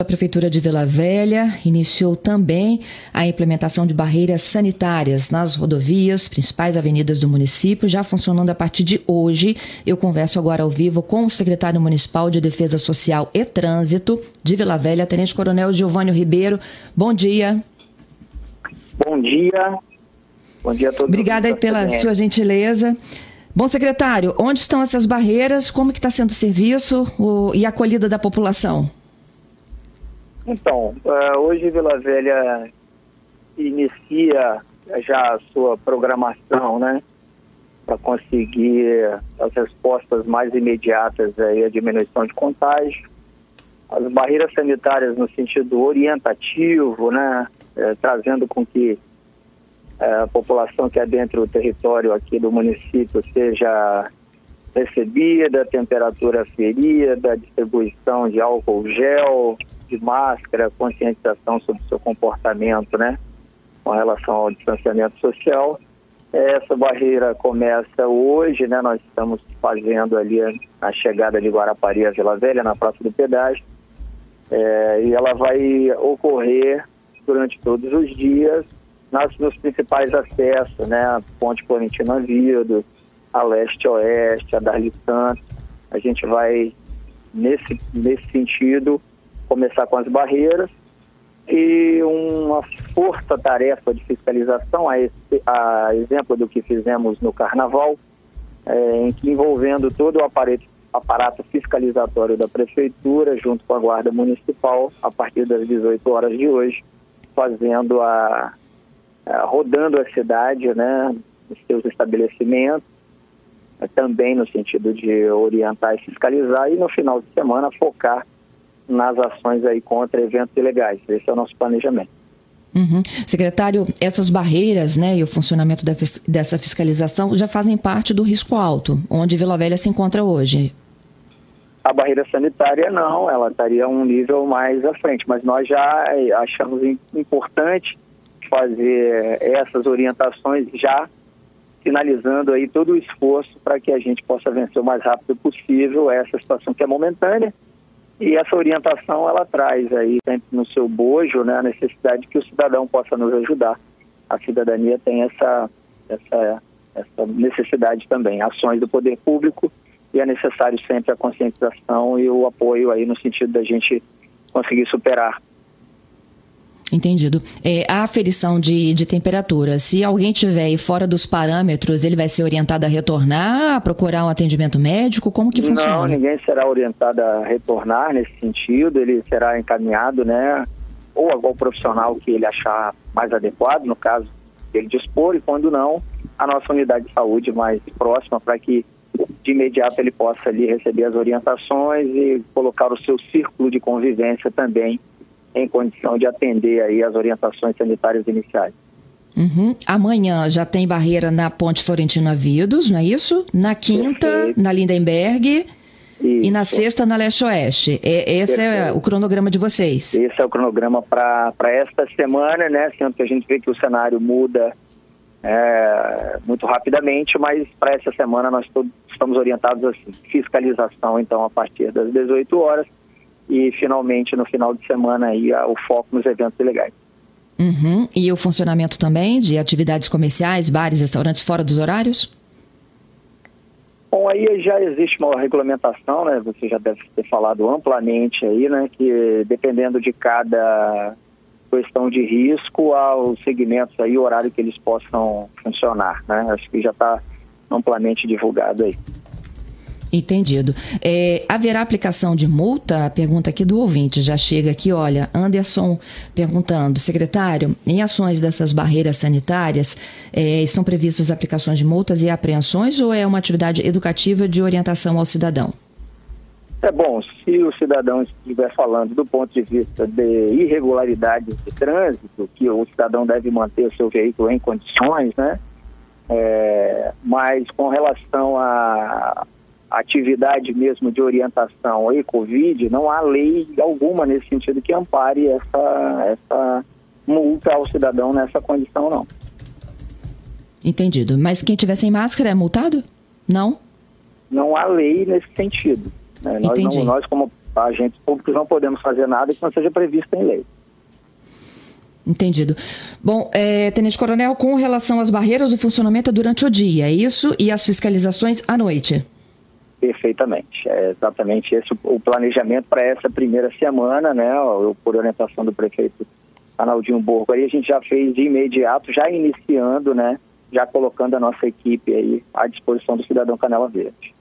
A Prefeitura de Vila Velha iniciou também a implementação de barreiras sanitárias nas rodovias, principais avenidas do município, já funcionando a partir de hoje. Eu converso agora ao vivo com o secretário municipal de Defesa Social e Trânsito de Vila Velha, Tenente Coronel Giovanni Ribeiro. Bom dia. Bom dia. Bom dia a todos. Obrigada pela sua gentileza. Bom, secretário, onde estão essas barreiras? Como que está sendo o serviço o, e a acolhida da população? Então, uh, hoje Vila Velha inicia já a sua programação, né? Para conseguir as respostas mais imediatas aí à diminuição de contágio. As barreiras sanitárias no sentido orientativo, né? É, trazendo com que é, a população que é dentro do território aqui do município seja recebida, temperatura ferida, distribuição de álcool gel, de máscara, conscientização sobre o seu comportamento, né, com relação ao distanciamento social. Essa barreira começa hoje, né, nós estamos fazendo ali a chegada de Guarapari a Vila Velha, na Praça do Pedágio, é, e ela vai ocorrer durante todos os dias nas, nos principais acessos, né, Ponte Florentina Vido, a Leste-Oeste, a Darli Santos, a gente vai nesse, nesse sentido começar com as barreiras e uma força-tarefa de fiscalização, a, esse, a, exemplo do que fizemos no Carnaval, é, em que envolvendo todo o aparato, aparato fiscalizatório da Prefeitura, junto com a Guarda Municipal, a partir das 18 horas de hoje, fazendo a, a rodando a cidade, né, os seus estabelecimentos, também no sentido de orientar e fiscalizar, e no final de semana focar nas ações aí contra eventos ilegais. Esse é o nosso planejamento. Uhum. Secretário, essas barreiras né, e o funcionamento dessa fiscalização já fazem parte do risco alto, onde Vila Velha se encontra hoje. A barreira sanitária não, ela estaria um nível mais à frente, mas nós já achamos importante fazer essas orientações já finalizando aí todo o esforço para que a gente possa vencer o mais rápido possível essa situação que é momentânea e essa orientação ela traz aí no seu bojo né, a necessidade que o cidadão possa nos ajudar. A cidadania tem essa, essa, essa necessidade também, ações do poder público e é necessário sempre a conscientização e o apoio aí no sentido da gente conseguir superar Entendido. É, a aferição de, de temperatura, se alguém tiver fora dos parâmetros, ele vai ser orientado a retornar, a procurar um atendimento médico? Como que funciona? Não, ninguém será orientado a retornar nesse sentido, ele será encaminhado, né, ou ao profissional que ele achar mais adequado, no caso ele dispor, e quando não, a nossa unidade de saúde mais próxima para que de imediato ele possa ali receber as orientações e colocar o seu círculo de convivência também em condição de atender aí as orientações sanitárias iniciais. Uhum. Amanhã já tem barreira na Ponte Florentina Vidos, não é isso? Na quinta, Perfeito. na Lindenberg. Isso. E na sexta, na Leste-Oeste. É, esse Perfeito. é o cronograma de vocês. Esse é o cronograma para esta semana, né? Sendo que a gente vê que o cenário muda é, muito rapidamente, mas para essa semana nós todos estamos orientados assim. Fiscalização, então, a partir das 18 horas e finalmente no final de semana aí o foco nos eventos ilegais. Uhum. E o funcionamento também de atividades comerciais, bares, restaurantes fora dos horários? Bom, aí já existe uma regulamentação, né? Você já deve ter falado amplamente aí, né? Que dependendo de cada questão de risco, há os segmentos aí, o horário que eles possam funcionar, né? Acho que já está amplamente divulgado aí. Entendido. É, haverá aplicação de multa? A pergunta aqui do ouvinte já chega aqui. Olha, Anderson perguntando, secretário, em ações dessas barreiras sanitárias, é, estão previstas aplicações de multas e apreensões ou é uma atividade educativa de orientação ao cidadão? É bom, se o cidadão estiver falando do ponto de vista de irregularidades de trânsito, que o cidadão deve manter o seu veículo em condições, né? É, mas com relação a atividade mesmo de orientação e Covid, não há lei alguma nesse sentido que ampare essa, essa multa ao cidadão nessa condição, não. Entendido. Mas quem tiver sem máscara é multado? Não? Não há lei nesse sentido. Né? Nós, não, nós, como agentes públicos, não podemos fazer nada que não seja previsto em lei. Entendido. Bom, é, Tenente Coronel, com relação às barreiras, o funcionamento é durante o dia, é isso? E as fiscalizações à noite? Perfeitamente. É exatamente esse o planejamento para essa primeira semana, né? Eu, por orientação do prefeito Arnaldinho Borgo, aí a gente já fez de imediato, já iniciando, né? Já colocando a nossa equipe aí à disposição do cidadão Canela Verde.